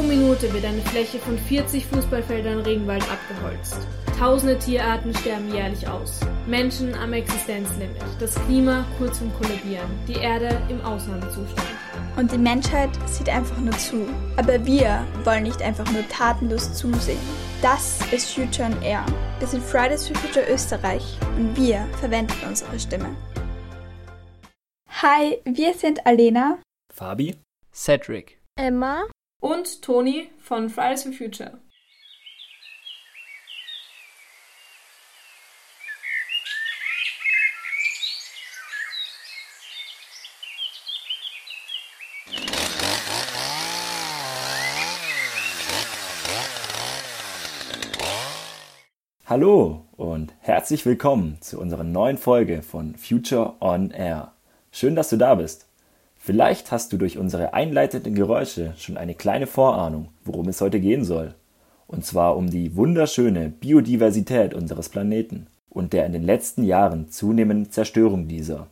Pro Minute wird eine Fläche von 40 Fußballfeldern Regenwald abgeholzt. Tausende Tierarten sterben jährlich aus. Menschen am Existenzlimit. Das Klima kurz vorm Kollabieren. Die Erde im Ausnahmezustand. Und die Menschheit sieht einfach nur zu. Aber wir wollen nicht einfach nur tatenlos zusehen. Das ist Future on Air. Wir sind Fridays for Future Österreich und wir verwenden unsere Stimme. Hi, wir sind Alena, Fabi, Cedric, Emma und Toni von Fridays for Future. Hallo und herzlich willkommen zu unserer neuen Folge von Future on Air. Schön, dass du da bist. Vielleicht hast du durch unsere einleitenden Geräusche schon eine kleine Vorahnung, worum es heute gehen soll. Und zwar um die wunderschöne Biodiversität unseres Planeten und der in den letzten Jahren zunehmenden Zerstörung dieser.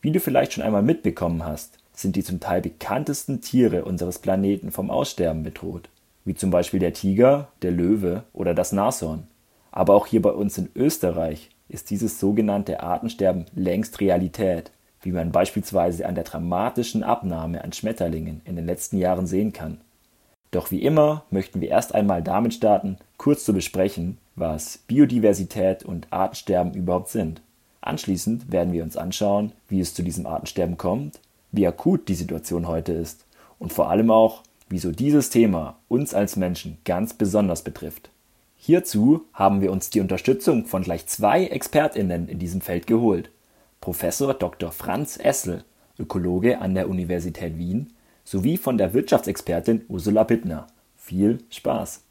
Wie du vielleicht schon einmal mitbekommen hast, sind die zum Teil bekanntesten Tiere unseres Planeten vom Aussterben bedroht, wie zum Beispiel der Tiger, der Löwe oder das Nashorn. Aber auch hier bei uns in Österreich ist dieses sogenannte Artensterben längst Realität, wie man beispielsweise an der dramatischen Abnahme an Schmetterlingen in den letzten Jahren sehen kann. Doch wie immer möchten wir erst einmal damit starten, kurz zu besprechen, was Biodiversität und Artensterben überhaupt sind. Anschließend werden wir uns anschauen, wie es zu diesem Artensterben kommt, wie akut die Situation heute ist und vor allem auch, wieso dieses Thema uns als Menschen ganz besonders betrifft. Hierzu haben wir uns die Unterstützung von gleich zwei ExpertInnen in diesem Feld geholt. Professor Dr. Franz Essel, Ökologe an der Universität Wien, sowie von der Wirtschaftsexpertin Ursula Bittner. Viel Spaß!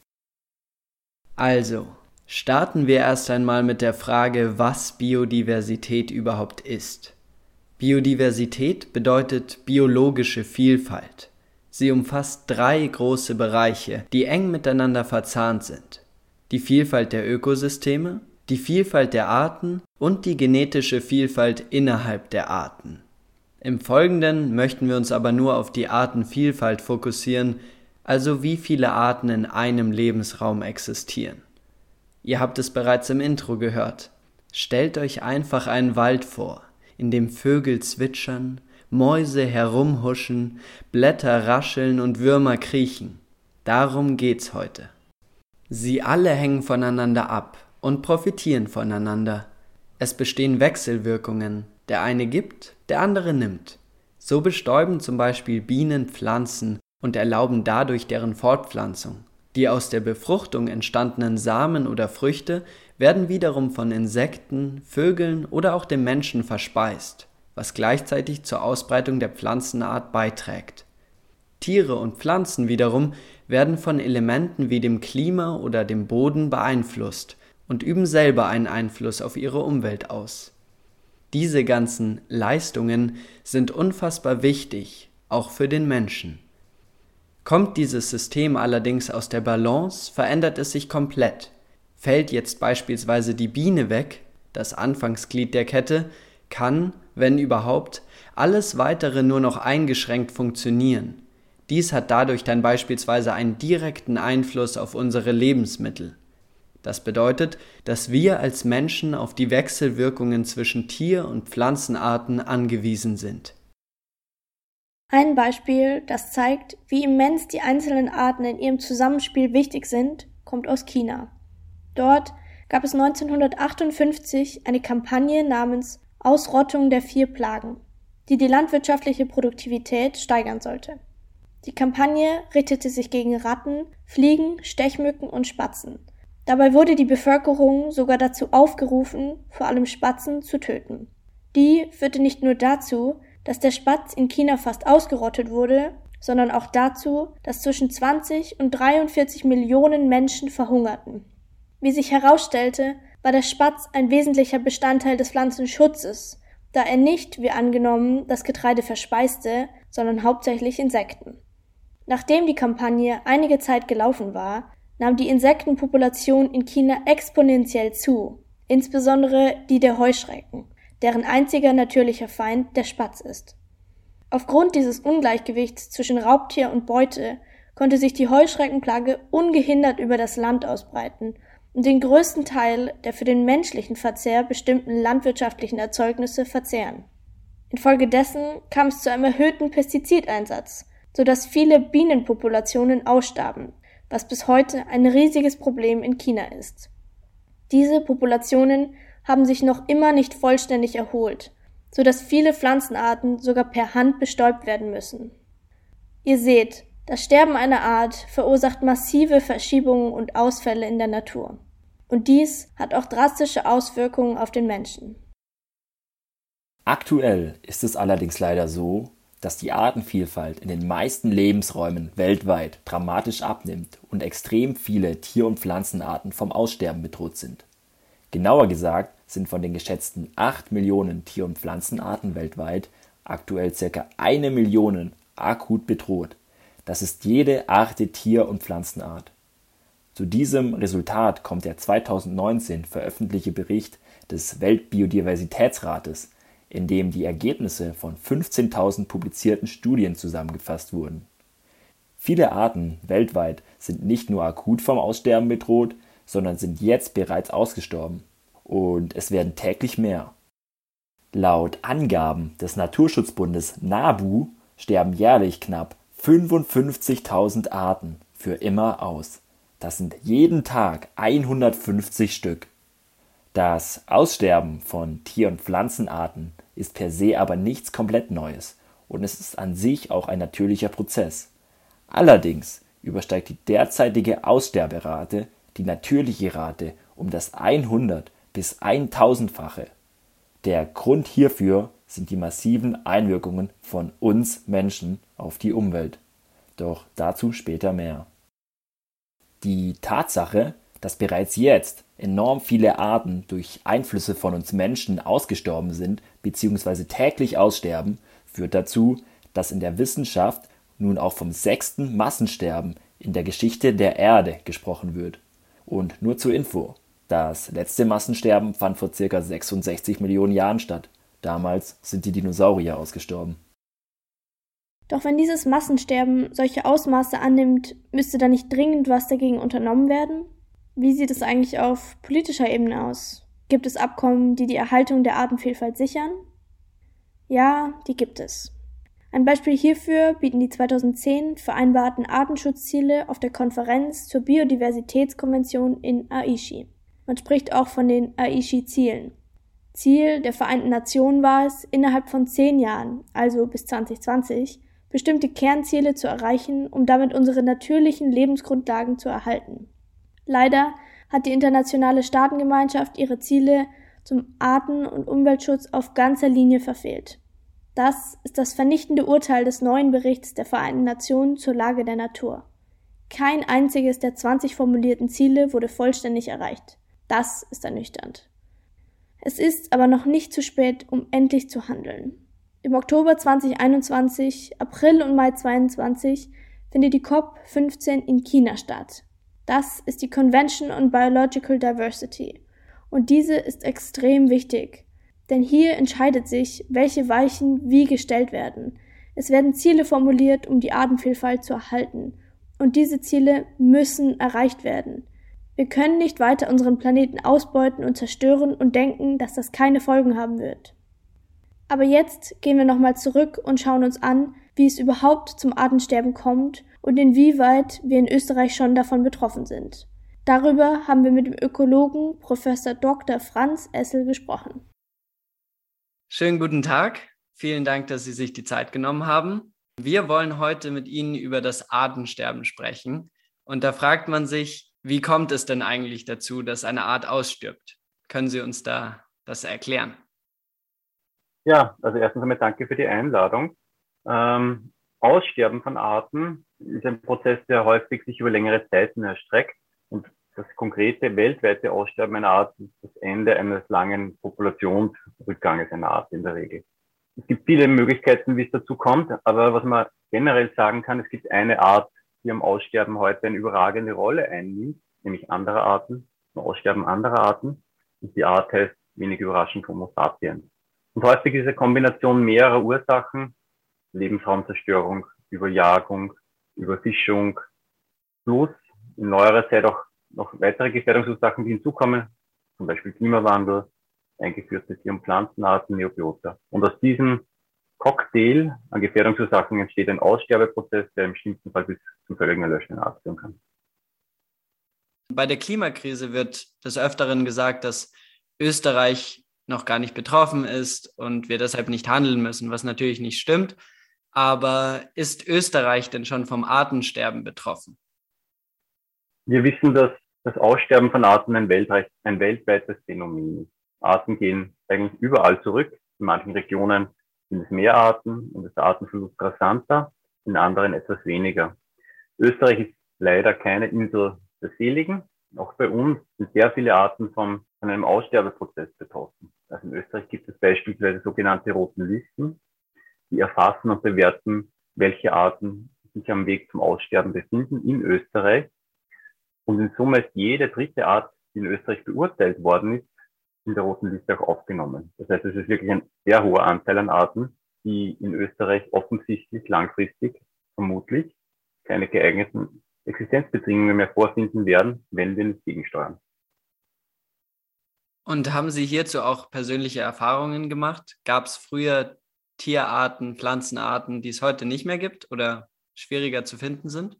Also, starten wir erst einmal mit der Frage, was Biodiversität überhaupt ist. Biodiversität bedeutet biologische Vielfalt. Sie umfasst drei große Bereiche, die eng miteinander verzahnt sind die Vielfalt der Ökosysteme, die Vielfalt der Arten und die genetische Vielfalt innerhalb der Arten. Im Folgenden möchten wir uns aber nur auf die Artenvielfalt fokussieren, also wie viele Arten in einem Lebensraum existieren. Ihr habt es bereits im Intro gehört. Stellt euch einfach einen Wald vor, in dem Vögel zwitschern, Mäuse herumhuschen, Blätter rascheln und Würmer kriechen. Darum geht's heute. Sie alle hängen voneinander ab und profitieren voneinander. Es bestehen Wechselwirkungen, der eine gibt, der andere nimmt. So bestäuben zum Beispiel Bienen Pflanzen und erlauben dadurch deren Fortpflanzung. Die aus der Befruchtung entstandenen Samen oder Früchte werden wiederum von Insekten, Vögeln oder auch dem Menschen verspeist, was gleichzeitig zur Ausbreitung der Pflanzenart beiträgt. Tiere und Pflanzen wiederum werden von Elementen wie dem Klima oder dem Boden beeinflusst und üben selber einen Einfluss auf ihre Umwelt aus. Diese ganzen Leistungen sind unfassbar wichtig, auch für den Menschen. Kommt dieses System allerdings aus der Balance, verändert es sich komplett. Fällt jetzt beispielsweise die Biene weg, das Anfangsglied der Kette, kann, wenn überhaupt, alles weitere nur noch eingeschränkt funktionieren. Dies hat dadurch dann beispielsweise einen direkten Einfluss auf unsere Lebensmittel. Das bedeutet, dass wir als Menschen auf die Wechselwirkungen zwischen Tier- und Pflanzenarten angewiesen sind. Ein Beispiel, das zeigt, wie immens die einzelnen Arten in ihrem Zusammenspiel wichtig sind, kommt aus China. Dort gab es 1958 eine Kampagne namens Ausrottung der vier Plagen, die die landwirtschaftliche Produktivität steigern sollte. Die Kampagne richtete sich gegen Ratten, Fliegen, Stechmücken und Spatzen. Dabei wurde die Bevölkerung sogar dazu aufgerufen, vor allem Spatzen zu töten. Die führte nicht nur dazu, dass der Spatz in China fast ausgerottet wurde, sondern auch dazu, dass zwischen 20 und 43 Millionen Menschen verhungerten. Wie sich herausstellte, war der Spatz ein wesentlicher Bestandteil des Pflanzenschutzes, da er nicht, wie angenommen, das Getreide verspeiste, sondern hauptsächlich Insekten. Nachdem die Kampagne einige Zeit gelaufen war, nahm die Insektenpopulation in China exponentiell zu, insbesondere die der Heuschrecken, deren einziger natürlicher Feind der Spatz ist. Aufgrund dieses Ungleichgewichts zwischen Raubtier und Beute konnte sich die Heuschreckenplage ungehindert über das Land ausbreiten und den größten Teil der für den menschlichen Verzehr bestimmten landwirtschaftlichen Erzeugnisse verzehren. Infolgedessen kam es zu einem erhöhten Pestizideinsatz, so dass viele Bienenpopulationen ausstarben, was bis heute ein riesiges Problem in China ist. Diese Populationen haben sich noch immer nicht vollständig erholt, so dass viele Pflanzenarten sogar per Hand bestäubt werden müssen. Ihr seht, das Sterben einer Art verursacht massive Verschiebungen und Ausfälle in der Natur. Und dies hat auch drastische Auswirkungen auf den Menschen. Aktuell ist es allerdings leider so, dass die Artenvielfalt in den meisten Lebensräumen weltweit dramatisch abnimmt und extrem viele Tier- und Pflanzenarten vom Aussterben bedroht sind. Genauer gesagt sind von den geschätzten 8 Millionen Tier- und Pflanzenarten weltweit aktuell ca. eine Million akut bedroht. Das ist jede achte Tier- und Pflanzenart. Zu diesem Resultat kommt der 2019 veröffentlichte Bericht des Weltbiodiversitätsrates, in dem die Ergebnisse von 15.000 publizierten Studien zusammengefasst wurden. Viele Arten weltweit sind nicht nur akut vom Aussterben bedroht, sondern sind jetzt bereits ausgestorben. Und es werden täglich mehr. Laut Angaben des Naturschutzbundes NABU sterben jährlich knapp 55.000 Arten für immer aus. Das sind jeden Tag 150 Stück. Das Aussterben von Tier- und Pflanzenarten ist per se aber nichts komplett Neues und es ist an sich auch ein natürlicher Prozess. Allerdings übersteigt die derzeitige Aussterberate die natürliche Rate um das 100 bis 1000-fache. Der Grund hierfür sind die massiven Einwirkungen von uns Menschen auf die Umwelt. Doch dazu später mehr. Die Tatsache, dass bereits jetzt enorm viele Arten durch Einflüsse von uns Menschen ausgestorben sind bzw. täglich aussterben, führt dazu, dass in der Wissenschaft nun auch vom sechsten Massensterben in der Geschichte der Erde gesprochen wird. Und nur zur Info, das letzte Massensterben fand vor ca. 66 Millionen Jahren statt. Damals sind die Dinosaurier ausgestorben. Doch wenn dieses Massensterben solche Ausmaße annimmt, müsste da nicht dringend was dagegen unternommen werden? Wie sieht es eigentlich auf politischer Ebene aus? Gibt es Abkommen, die die Erhaltung der Artenvielfalt sichern? Ja, die gibt es. Ein Beispiel hierfür bieten die 2010 vereinbarten Artenschutzziele auf der Konferenz zur Biodiversitätskonvention in Aichi. Man spricht auch von den Aichi-Zielen. Ziel der Vereinten Nationen war es, innerhalb von zehn Jahren, also bis 2020, bestimmte Kernziele zu erreichen, um damit unsere natürlichen Lebensgrundlagen zu erhalten. Leider hat die internationale Staatengemeinschaft ihre Ziele zum Arten- und Umweltschutz auf ganzer Linie verfehlt. Das ist das vernichtende Urteil des neuen Berichts der Vereinten Nationen zur Lage der Natur. Kein einziges der 20 formulierten Ziele wurde vollständig erreicht. Das ist ernüchternd. Es ist aber noch nicht zu spät, um endlich zu handeln. Im Oktober 2021, April und Mai 2022 findet die COP15 in China statt. Das ist die Convention on Biological Diversity. Und diese ist extrem wichtig. Denn hier entscheidet sich, welche Weichen wie gestellt werden. Es werden Ziele formuliert, um die Artenvielfalt zu erhalten. Und diese Ziele müssen erreicht werden. Wir können nicht weiter unseren Planeten ausbeuten und zerstören und denken, dass das keine Folgen haben wird. Aber jetzt gehen wir nochmal zurück und schauen uns an, wie es überhaupt zum Artensterben kommt und inwieweit wir in Österreich schon davon betroffen sind. Darüber haben wir mit dem Ökologen Professor Dr. Franz Essel gesprochen. Schönen guten Tag. Vielen Dank, dass Sie sich die Zeit genommen haben. Wir wollen heute mit Ihnen über das Artensterben sprechen. Und da fragt man sich, wie kommt es denn eigentlich dazu, dass eine Art ausstirbt? Können Sie uns da das erklären? Ja, also erstens einmal danke für die Einladung. Ähm, Aussterben von Arten ist ein Prozess, der häufig sich über längere Zeiten erstreckt. Und das konkrete weltweite Aussterben einer Art ist das Ende eines langen Populationsrückganges einer Art in der Regel. Es gibt viele Möglichkeiten, wie es dazu kommt, aber was man generell sagen kann, es gibt eine Art, die am Aussterben heute eine überragende Rolle einnimmt, nämlich andere Arten, am Aussterben anderer Arten. Und die Art heißt wenig überraschend Homo sapiens. Und häufig ist eine Kombination mehrerer Ursachen, Lebensraumzerstörung, Überjagung, Überfischung, plus in neuerer Zeit auch noch weitere Gefährdungsursachen, die hinzukommen, zum Beispiel Klimawandel, eingeführte Tier- und Pflanzenarten, Neobiota. Und aus diesem Cocktail an Gefährdungsursachen entsteht ein Aussterbeprozess, der im schlimmsten Fall bis zum völligen Erlöschen führen kann. Bei der Klimakrise wird des Öfteren gesagt, dass Österreich noch gar nicht betroffen ist und wir deshalb nicht handeln müssen, was natürlich nicht stimmt. Aber ist Österreich denn schon vom Artensterben betroffen? Wir wissen, dass das Aussterben von Arten ein, weltweit, ein weltweites Phänomen ist. Arten gehen eigentlich überall zurück. In manchen Regionen sind es mehr Arten und ist der Artenverlust rasanter, in anderen etwas weniger. Österreich ist leider keine Insel der Seligen. Auch bei uns sind sehr viele Arten von, von einem Aussterbeprozess betroffen. Also in Österreich gibt es beispielsweise sogenannte roten Listen, die erfassen und bewerten, welche Arten sich am Weg zum Aussterben befinden in Österreich. Und in Summe ist jede dritte Art, die in Österreich beurteilt worden ist, in der roten Liste auch aufgenommen. Das heißt, es ist wirklich ein sehr hoher Anteil an Arten, die in Österreich offensichtlich langfristig vermutlich keine geeigneten Existenzbedingungen mehr vorfinden werden, wenn wir nicht gegensteuern. Und haben Sie hierzu auch persönliche Erfahrungen gemacht? Gab es früher Tierarten, Pflanzenarten, die es heute nicht mehr gibt oder schwieriger zu finden sind?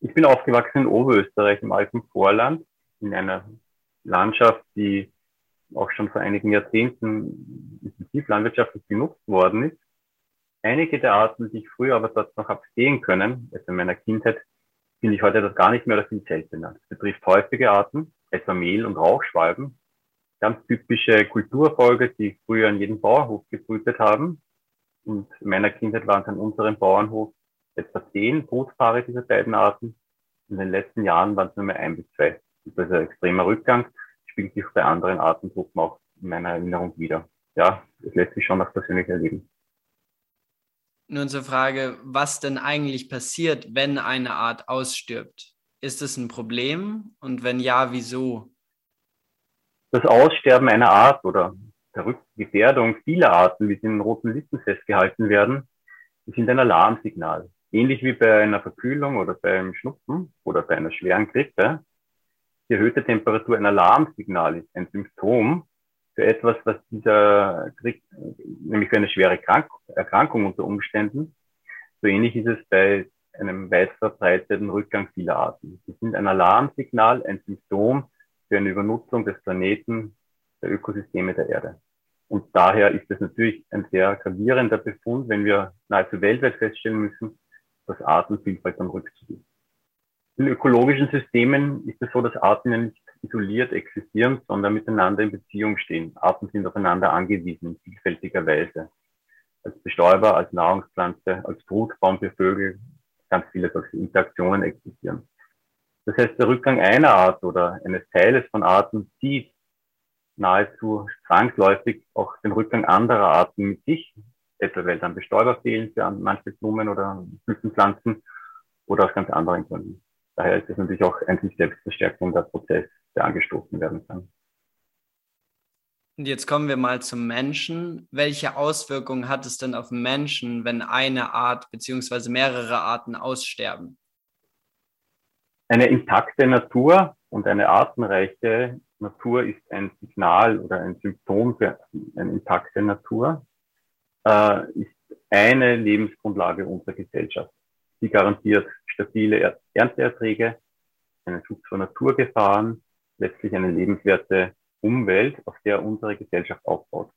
Ich bin aufgewachsen in Oberösterreich im alten Vorland, in einer Landschaft, die auch schon vor einigen Jahrzehnten intensiv landwirtschaftlich genutzt worden ist. Einige der Arten, die ich früher aber dort noch habe sehen können, also in meiner Kindheit, finde ich heute das gar nicht mehr oder viel seltener. Das betrifft häufige Arten, etwa Mehl- und Rauchschwalben, ganz typische Kulturfolge, die früher an jedem Bauernhof gebrütet haben. Und in meiner Kindheit waren es an unserem Bauernhof etwa zehn Brutpaare dieser beiden Arten. In den letzten Jahren waren es nur mehr ein bis zwei. Das ist ein extremer Rückgang, spielt sich bei anderen Artengruppen auch in meiner Erinnerung wieder. Ja, es lässt sich schon auch persönlich erleben. Nun zur Frage, was denn eigentlich passiert, wenn eine Art ausstirbt? Ist es ein Problem? Und wenn ja, wieso? Das Aussterben einer Art oder der Gefährdung vieler Arten, wie sie in roten Listen festgehalten werden, sind ein Alarmsignal. Ähnlich wie bei einer Verkühlung oder beim Schnupfen oder bei einer schweren Grippe. Die erhöhte Temperatur ein Alarmsignal ist, ein Symptom für etwas, was dieser kriegt, nämlich für eine schwere Krank Erkrankung unter Umständen. So ähnlich ist es bei einem weit verbreiteten Rückgang vieler Arten. Sie sind ein Alarmsignal, ein Symptom für eine Übernutzung des Planeten, der Ökosysteme der Erde. Und daher ist es natürlich ein sehr gravierender Befund, wenn wir nahezu weltweit feststellen müssen, dass Artenvielfalt am Rückzug ist. In ökologischen Systemen ist es so, dass Arten ja nicht isoliert existieren, sondern miteinander in Beziehung stehen. Arten sind aufeinander angewiesen in vielfältiger Weise. Als Bestäuber, als Nahrungspflanze, als Brutbaum für Vögel, ganz viele solche Interaktionen existieren. Das heißt, der Rückgang einer Art oder eines Teiles von Arten zieht nahezu zwangsläufig auch den Rückgang anderer Arten mit sich, etwa weil dann Bestäuber fehlen für manche Blumen oder Blütenpflanzen oder aus ganz anderen Gründen. Daher ist es natürlich auch ein sich selbst verstärkender Prozess, der angestoßen werden kann. Und jetzt kommen wir mal zum Menschen. Welche Auswirkungen hat es denn auf Menschen, wenn eine Art bzw. mehrere Arten aussterben? Eine intakte Natur und eine artenreiche Natur ist ein Signal oder ein Symptom für eine intakte Natur, äh, ist eine Lebensgrundlage unserer Gesellschaft. Sie garantiert stabile Ernteerträge, einen Schutz vor Naturgefahren, letztlich eine lebenswerte Umwelt, auf der unsere Gesellschaft aufbaut.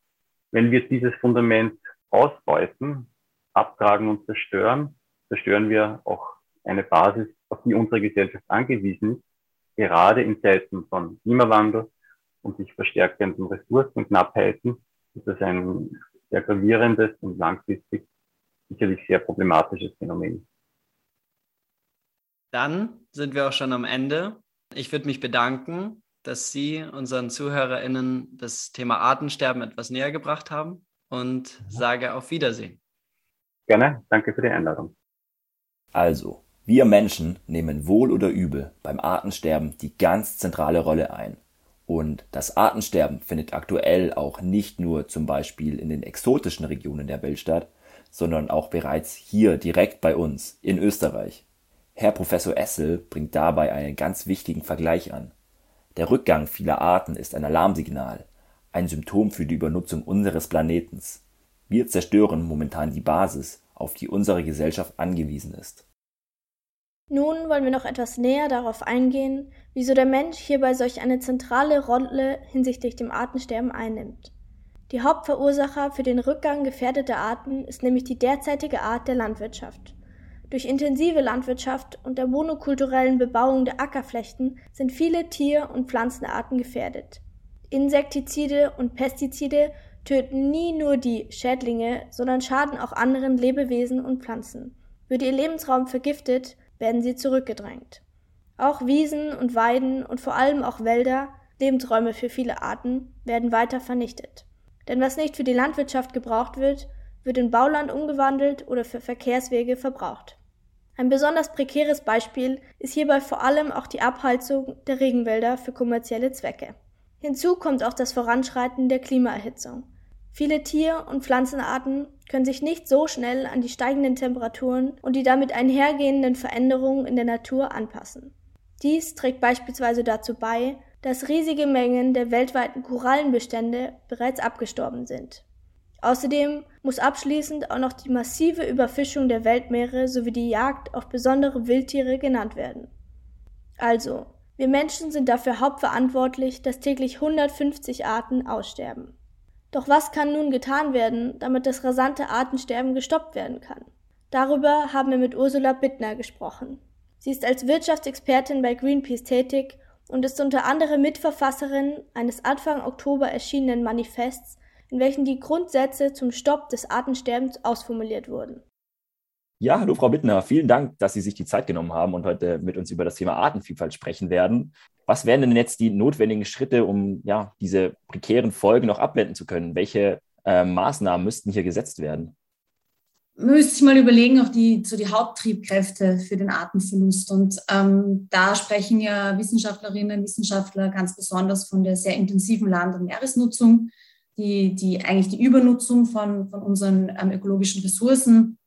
Wenn wir dieses Fundament ausbeuten, abtragen und zerstören, zerstören wir auch eine Basis, auf die unsere Gesellschaft angewiesen ist, gerade in Zeiten von Klimawandel und sich verstärkenden Ressourcenknappheiten ist das ein sehr gravierendes und langfristig sicherlich sehr problematisches Phänomen. Dann sind wir auch schon am Ende. Ich würde mich bedanken, dass Sie unseren ZuhörerInnen das Thema Artensterben etwas näher gebracht haben und sage auf Wiedersehen. Gerne, danke für die Einladung. Also, wir Menschen nehmen wohl oder übel beim Artensterben die ganz zentrale Rolle ein. Und das Artensterben findet aktuell auch nicht nur zum Beispiel in den exotischen Regionen der Welt statt, sondern auch bereits hier direkt bei uns in Österreich. Herr Professor Essel bringt dabei einen ganz wichtigen Vergleich an. Der Rückgang vieler Arten ist ein Alarmsignal, ein Symptom für die Übernutzung unseres Planetens. Wir zerstören momentan die Basis, auf die unsere Gesellschaft angewiesen ist. Nun wollen wir noch etwas näher darauf eingehen, wieso der Mensch hierbei solch eine zentrale Rolle hinsichtlich dem Artensterben einnimmt. Die Hauptverursacher für den Rückgang gefährdeter Arten ist nämlich die derzeitige Art der Landwirtschaft. Durch intensive Landwirtschaft und der monokulturellen Bebauung der Ackerflächen sind viele Tier- und Pflanzenarten gefährdet. Insektizide und Pestizide töten nie nur die Schädlinge, sondern schaden auch anderen Lebewesen und Pflanzen. Wird ihr Lebensraum vergiftet, werden sie zurückgedrängt. Auch Wiesen und Weiden und vor allem auch Wälder, Lebensräume für viele Arten, werden weiter vernichtet. Denn was nicht für die Landwirtschaft gebraucht wird, wird in Bauland umgewandelt oder für Verkehrswege verbraucht. Ein besonders prekäres Beispiel ist hierbei vor allem auch die Abholzung der Regenwälder für kommerzielle Zwecke. Hinzu kommt auch das Voranschreiten der Klimaerhitzung. Viele Tier- und Pflanzenarten können sich nicht so schnell an die steigenden Temperaturen und die damit einhergehenden Veränderungen in der Natur anpassen. Dies trägt beispielsweise dazu bei, dass riesige Mengen der weltweiten Korallenbestände bereits abgestorben sind. Außerdem muss abschließend auch noch die massive Überfischung der Weltmeere sowie die Jagd auf besondere Wildtiere genannt werden. Also, wir Menschen sind dafür hauptverantwortlich, dass täglich 150 Arten aussterben. Doch was kann nun getan werden, damit das rasante Artensterben gestoppt werden kann? Darüber haben wir mit Ursula Bittner gesprochen. Sie ist als Wirtschaftsexpertin bei Greenpeace tätig und ist unter anderem Mitverfasserin eines Anfang Oktober erschienenen Manifests in welchen die Grundsätze zum Stopp des Artensterbens ausformuliert wurden. Ja, hallo Frau Bittner, vielen Dank, dass Sie sich die Zeit genommen haben und heute mit uns über das Thema Artenvielfalt sprechen werden. Was wären denn jetzt die notwendigen Schritte, um ja, diese prekären Folgen noch abwenden zu können? Welche äh, Maßnahmen müssten hier gesetzt werden? Müsste sich mal überlegen, auch die, so die Haupttriebkräfte für den Artenverlust. Und ähm, da sprechen ja Wissenschaftlerinnen und Wissenschaftler ganz besonders von der sehr intensiven Land- und Meeresnutzung die, die eigentlich die Übernutzung von, von unseren ähm, ökologischen Ressourcen.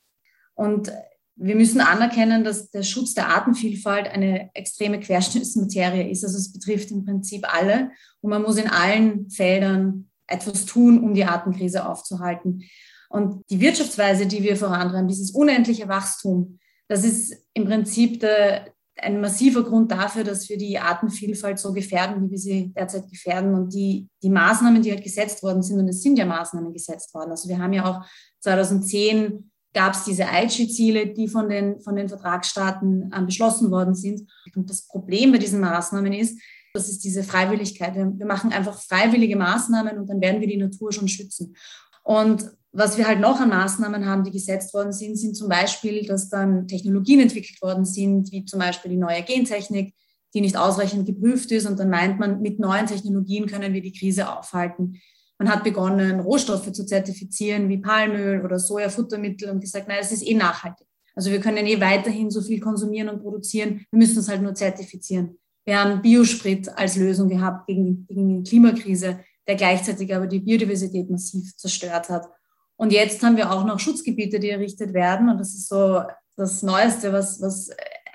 Und wir müssen anerkennen, dass der Schutz der Artenvielfalt eine extreme Querschnittsmaterie ist. Also es betrifft im Prinzip alle und man muss in allen Feldern etwas tun, um die Artenkrise aufzuhalten. Und die Wirtschaftsweise, die wir vorantreiben, dieses unendliche Wachstum, das ist im Prinzip der, ein massiver Grund dafür, dass wir die Artenvielfalt so gefährden, wie wir sie derzeit gefährden. Und die, die Maßnahmen, die halt gesetzt worden sind, und es sind ja Maßnahmen gesetzt worden. Also wir haben ja auch 2010 gab es diese Aichi-Ziele, die von den, von den Vertragsstaaten äh, beschlossen worden sind. Und das Problem bei diesen Maßnahmen ist, das ist diese Freiwilligkeit. Wir machen einfach freiwillige Maßnahmen und dann werden wir die Natur schon schützen. Und was wir halt noch an Maßnahmen haben, die gesetzt worden sind, sind zum Beispiel, dass dann Technologien entwickelt worden sind, wie zum Beispiel die neue Gentechnik, die nicht ausreichend geprüft ist. Und dann meint man, mit neuen Technologien können wir die Krise aufhalten. Man hat begonnen, Rohstoffe zu zertifizieren, wie Palmöl oder Sojafuttermittel und gesagt, nein, es ist eh nachhaltig. Also wir können eh weiterhin so viel konsumieren und produzieren. Wir müssen es halt nur zertifizieren. Wir haben Biosprit als Lösung gehabt gegen, gegen die Klimakrise, der gleichzeitig aber die Biodiversität massiv zerstört hat. Und jetzt haben wir auch noch Schutzgebiete, die errichtet werden. Und das ist so das Neueste, was, was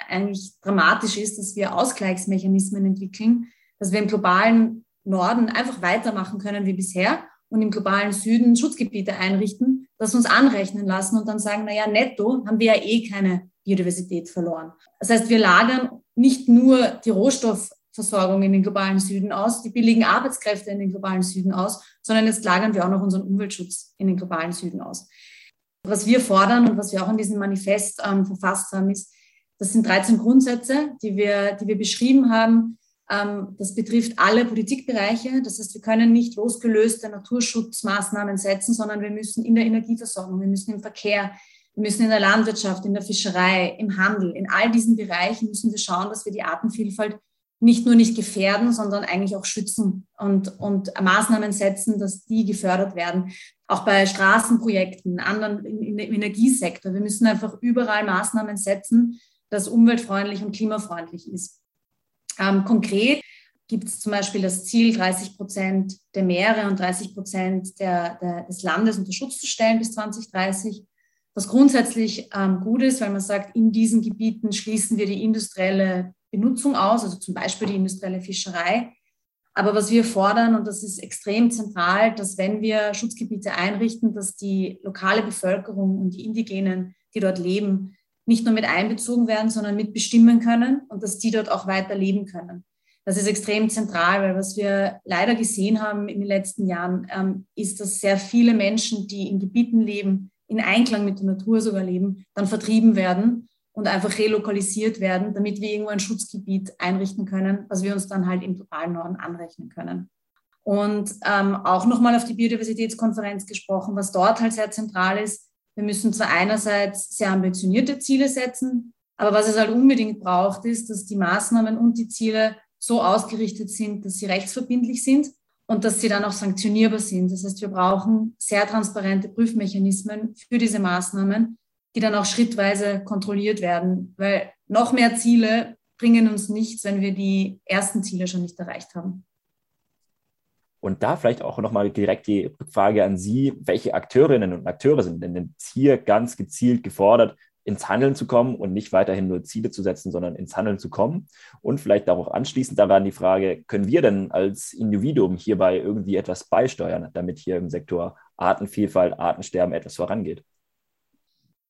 eigentlich dramatisch ist, dass wir Ausgleichsmechanismen entwickeln, dass wir im globalen Norden einfach weitermachen können wie bisher und im globalen Süden Schutzgebiete einrichten, das uns anrechnen lassen und dann sagen, na ja, netto haben wir ja eh keine Biodiversität verloren. Das heißt, wir lagern nicht nur die Rohstoff Versorgung in den globalen Süden aus, die billigen Arbeitskräfte in den globalen Süden aus, sondern jetzt lagern wir auch noch unseren Umweltschutz in den globalen Süden aus. Was wir fordern und was wir auch in diesem Manifest ähm, verfasst haben, ist, das sind 13 Grundsätze, die wir, die wir beschrieben haben. Ähm, das betrifft alle Politikbereiche. Das heißt, wir können nicht losgelöste Naturschutzmaßnahmen setzen, sondern wir müssen in der Energieversorgung, wir müssen im Verkehr, wir müssen in der Landwirtschaft, in der Fischerei, im Handel, in all diesen Bereichen müssen wir schauen, dass wir die Artenvielfalt nicht nur nicht gefährden, sondern eigentlich auch schützen und, und Maßnahmen setzen, dass die gefördert werden. Auch bei Straßenprojekten, anderen im Energiesektor. Wir müssen einfach überall Maßnahmen setzen, das umweltfreundlich und klimafreundlich ist. Ähm, konkret gibt es zum Beispiel das Ziel, 30 Prozent der Meere und 30 Prozent der, der, des Landes unter Schutz zu stellen bis 2030. was grundsätzlich ähm, gut ist, weil man sagt, in diesen Gebieten schließen wir die industrielle Benutzung aus, also zum Beispiel die industrielle Fischerei. Aber was wir fordern, und das ist extrem zentral, dass wenn wir Schutzgebiete einrichten, dass die lokale Bevölkerung und die Indigenen, die dort leben, nicht nur mit einbezogen werden, sondern mitbestimmen können und dass die dort auch weiter leben können. Das ist extrem zentral, weil was wir leider gesehen haben in den letzten Jahren, ähm, ist, dass sehr viele Menschen, die in Gebieten leben, in Einklang mit der Natur sogar leben, dann vertrieben werden und einfach relokalisiert werden, damit wir irgendwo ein Schutzgebiet einrichten können, was wir uns dann halt im globalen Norden anrechnen können. Und ähm, auch nochmal auf die Biodiversitätskonferenz gesprochen, was dort halt sehr zentral ist. Wir müssen zwar einerseits sehr ambitionierte Ziele setzen, aber was es halt unbedingt braucht, ist, dass die Maßnahmen und die Ziele so ausgerichtet sind, dass sie rechtsverbindlich sind und dass sie dann auch sanktionierbar sind. Das heißt, wir brauchen sehr transparente Prüfmechanismen für diese Maßnahmen, die dann auch schrittweise kontrolliert werden, weil noch mehr Ziele bringen uns nichts, wenn wir die ersten Ziele schon nicht erreicht haben. Und da vielleicht auch nochmal direkt die Frage an Sie, welche Akteurinnen und Akteure sind denn hier ganz gezielt gefordert, ins Handeln zu kommen und nicht weiterhin nur Ziele zu setzen, sondern ins Handeln zu kommen. Und vielleicht auch anschließend daran die Frage, können wir denn als Individuum hierbei irgendwie etwas beisteuern, damit hier im Sektor Artenvielfalt, Artensterben etwas vorangeht?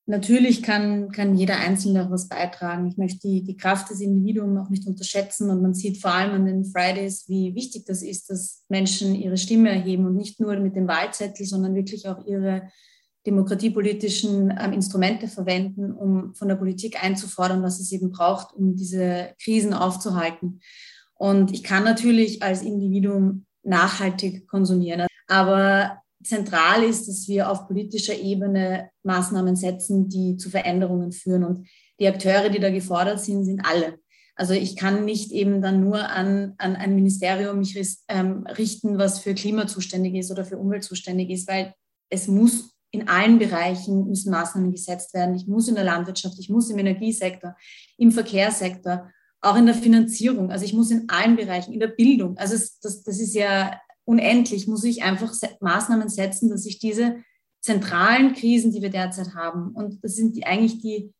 Natürlich kann, kann jeder Einzelne was beitragen. Ich möchte die, die Kraft des Individuums auch nicht unterschätzen. Und man sieht vor allem an den Fridays, wie wichtig das ist, dass Menschen ihre Stimme erheben und nicht nur mit dem Wahlzettel, sondern wirklich auch ihre demokratiepolitischen ähm, Instrumente verwenden, um von der Politik einzufordern, was es eben braucht, um diese Krisen aufzuhalten. Und ich kann natürlich als Individuum nachhaltig konsumieren. Aber zentral ist, dass wir auf politischer Ebene Maßnahmen setzen, die zu Veränderungen führen. Und die Akteure, die da gefordert sind, sind alle. Also ich kann nicht eben dann nur an, an ein Ministerium mich ähm, richten, was für Klima zuständig ist oder für Umwelt zuständig ist, weil es muss in allen Bereichen müssen Maßnahmen gesetzt werden. Ich muss in der Landwirtschaft, ich muss im Energiesektor, im Verkehrssektor, auch in der Finanzierung. Also ich muss in allen Bereichen, in der Bildung. Also es, das, das ist ja unendlich, muss ich einfach Maßnahmen setzen, dass ich diese zentralen Krisen, die wir derzeit haben, und das sind die, eigentlich die,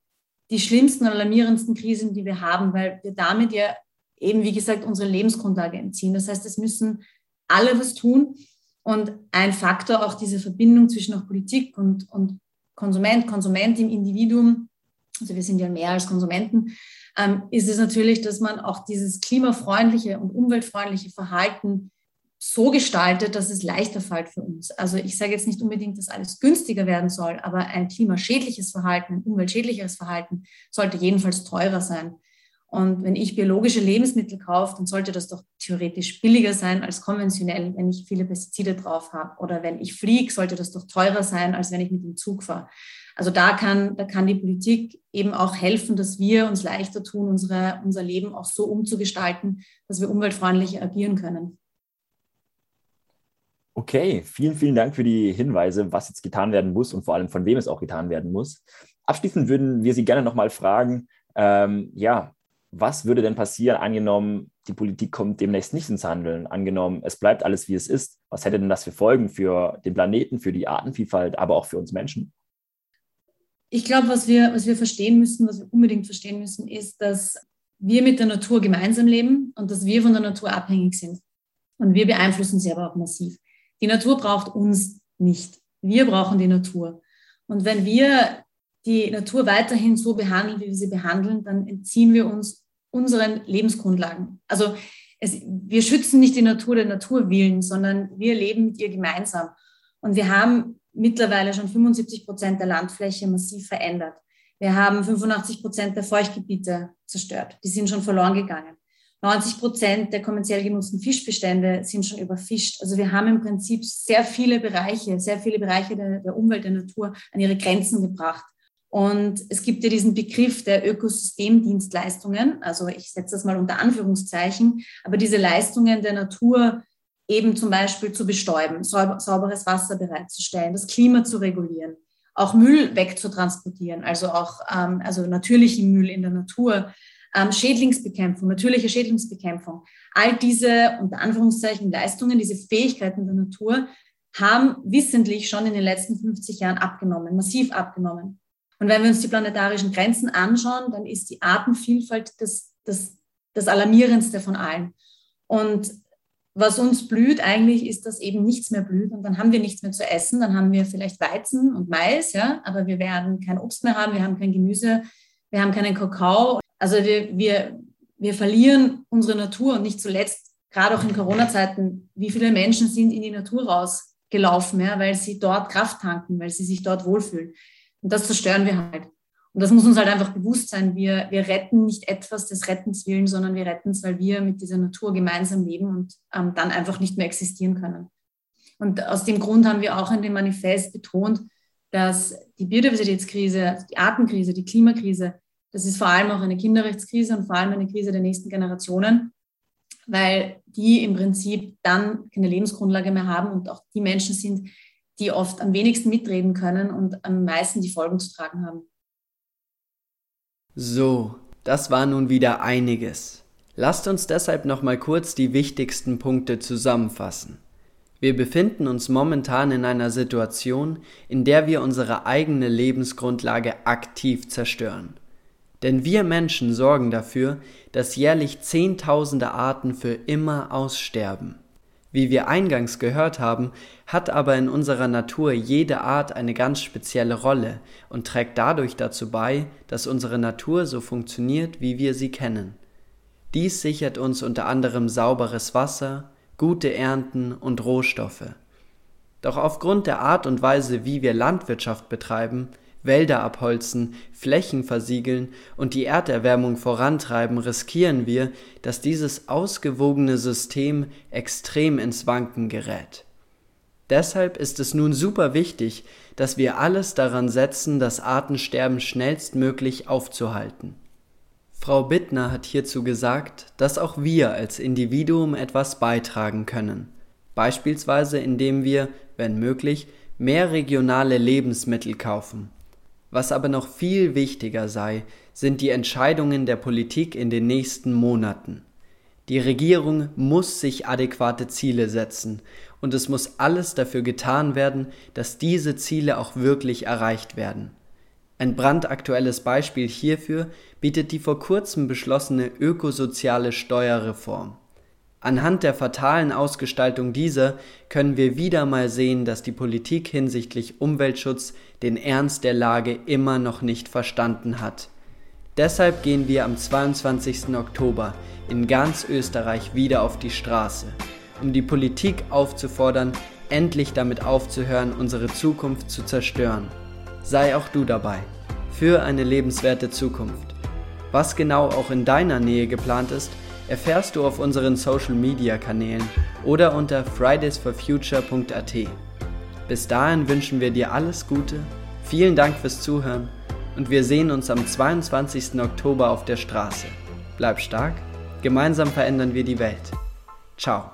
die schlimmsten, alarmierendsten Krisen, die wir haben, weil wir damit ja eben, wie gesagt, unsere Lebensgrundlage entziehen. Das heißt, es müssen alle was tun. Und ein Faktor auch diese Verbindung zwischen auch Politik und, und Konsument, Konsument im Individuum, also wir sind ja mehr als Konsumenten, ähm, ist es natürlich, dass man auch dieses klimafreundliche und umweltfreundliche Verhalten so gestaltet, dass es leichter fällt für uns. Also ich sage jetzt nicht unbedingt, dass alles günstiger werden soll, aber ein klimaschädliches Verhalten, ein umweltschädlicheres Verhalten sollte jedenfalls teurer sein. Und wenn ich biologische Lebensmittel kaufe, dann sollte das doch theoretisch billiger sein als konventionell, wenn ich viele Pestizide drauf habe. Oder wenn ich fliege, sollte das doch teurer sein, als wenn ich mit dem Zug fahre. Also da kann, da kann die Politik eben auch helfen, dass wir uns leichter tun, unsere, unser Leben auch so umzugestalten, dass wir umweltfreundlich agieren können. Okay, vielen, vielen Dank für die Hinweise, was jetzt getan werden muss und vor allem von wem es auch getan werden muss. Abschließend würden wir Sie gerne nochmal fragen, ähm, ja, was würde denn passieren, angenommen, die Politik kommt demnächst nicht ins Handeln, angenommen, es bleibt alles, wie es ist? Was hätte denn das für Folgen für den Planeten, für die Artenvielfalt, aber auch für uns Menschen? Ich glaube, was wir, was wir verstehen müssen, was wir unbedingt verstehen müssen, ist, dass wir mit der Natur gemeinsam leben und dass wir von der Natur abhängig sind. Und wir beeinflussen sie aber auch massiv. Die Natur braucht uns nicht. Wir brauchen die Natur. Und wenn wir die Natur weiterhin so behandeln, wie wir sie behandeln, dann entziehen wir uns unseren Lebensgrundlagen. Also es, wir schützen nicht die Natur der Natur willen, sondern wir leben mit ihr gemeinsam. Und wir haben mittlerweile schon 75 Prozent der Landfläche massiv verändert. Wir haben 85 Prozent der Feuchtgebiete zerstört. Die sind schon verloren gegangen. 90 Prozent der kommerziell genutzten Fischbestände sind schon überfischt. Also wir haben im Prinzip sehr viele Bereiche, sehr viele Bereiche der, der Umwelt, der Natur an ihre Grenzen gebracht. Und es gibt ja diesen Begriff der Ökosystemdienstleistungen, also ich setze das mal unter Anführungszeichen, aber diese Leistungen der Natur eben zum Beispiel zu bestäuben, sauberes Wasser bereitzustellen, das Klima zu regulieren, auch Müll wegzutransportieren, also auch ähm, also natürlichen Müll in der Natur, ähm, Schädlingsbekämpfung, natürliche Schädlingsbekämpfung. All diese unter Anführungszeichen Leistungen, diese Fähigkeiten der Natur haben wissentlich schon in den letzten 50 Jahren abgenommen, massiv abgenommen. Und wenn wir uns die planetarischen Grenzen anschauen, dann ist die Artenvielfalt das, das, das Alarmierendste von allen. Und was uns blüht eigentlich, ist, dass eben nichts mehr blüht und dann haben wir nichts mehr zu essen. Dann haben wir vielleicht Weizen und Mais, ja, aber wir werden kein Obst mehr haben, wir haben kein Gemüse, wir haben keinen Kakao. Also wir, wir, wir verlieren unsere Natur und nicht zuletzt, gerade auch in Corona-Zeiten, wie viele Menschen sind in die Natur rausgelaufen, ja, weil sie dort Kraft tanken, weil sie sich dort wohlfühlen. Und das zerstören wir halt. Und das muss uns halt einfach bewusst sein. Wir, wir retten nicht etwas des Rettens willen, sondern wir retten es, weil wir mit dieser Natur gemeinsam leben und ähm, dann einfach nicht mehr existieren können. Und aus dem Grund haben wir auch in dem Manifest betont, dass die Biodiversitätskrise, die Artenkrise, die Klimakrise, das ist vor allem auch eine Kinderrechtskrise und vor allem eine Krise der nächsten Generationen, weil die im Prinzip dann keine Lebensgrundlage mehr haben und auch die Menschen sind, die oft am wenigsten mitreden können und am meisten die Folgen zu tragen haben. So, das war nun wieder einiges. Lasst uns deshalb noch mal kurz die wichtigsten Punkte zusammenfassen. Wir befinden uns momentan in einer Situation, in der wir unsere eigene Lebensgrundlage aktiv zerstören. Denn wir Menschen sorgen dafür, dass jährlich Zehntausende Arten für immer aussterben. Wie wir eingangs gehört haben, hat aber in unserer Natur jede Art eine ganz spezielle Rolle und trägt dadurch dazu bei, dass unsere Natur so funktioniert, wie wir sie kennen. Dies sichert uns unter anderem sauberes Wasser, gute Ernten und Rohstoffe. Doch aufgrund der Art und Weise, wie wir Landwirtschaft betreiben, Wälder abholzen, Flächen versiegeln und die Erderwärmung vorantreiben, riskieren wir, dass dieses ausgewogene System extrem ins Wanken gerät. Deshalb ist es nun super wichtig, dass wir alles daran setzen, das Artensterben schnellstmöglich aufzuhalten. Frau Bittner hat hierzu gesagt, dass auch wir als Individuum etwas beitragen können, beispielsweise indem wir, wenn möglich, mehr regionale Lebensmittel kaufen was aber noch viel wichtiger sei, sind die Entscheidungen der Politik in den nächsten Monaten. Die Regierung muss sich adäquate Ziele setzen und es muss alles dafür getan werden, dass diese Ziele auch wirklich erreicht werden. Ein brandaktuelles Beispiel hierfür bietet die vor kurzem beschlossene ökosoziale Steuerreform. Anhand der fatalen Ausgestaltung dieser können wir wieder mal sehen, dass die Politik hinsichtlich Umweltschutz den Ernst der Lage immer noch nicht verstanden hat. Deshalb gehen wir am 22. Oktober in ganz Österreich wieder auf die Straße, um die Politik aufzufordern, endlich damit aufzuhören, unsere Zukunft zu zerstören. Sei auch du dabei. Für eine lebenswerte Zukunft. Was genau auch in deiner Nähe geplant ist, erfährst du auf unseren Social Media Kanälen oder unter fridaysforfuture.at. Bis dahin wünschen wir dir alles Gute, vielen Dank fürs Zuhören und wir sehen uns am 22. Oktober auf der Straße. Bleib stark, gemeinsam verändern wir die Welt. Ciao.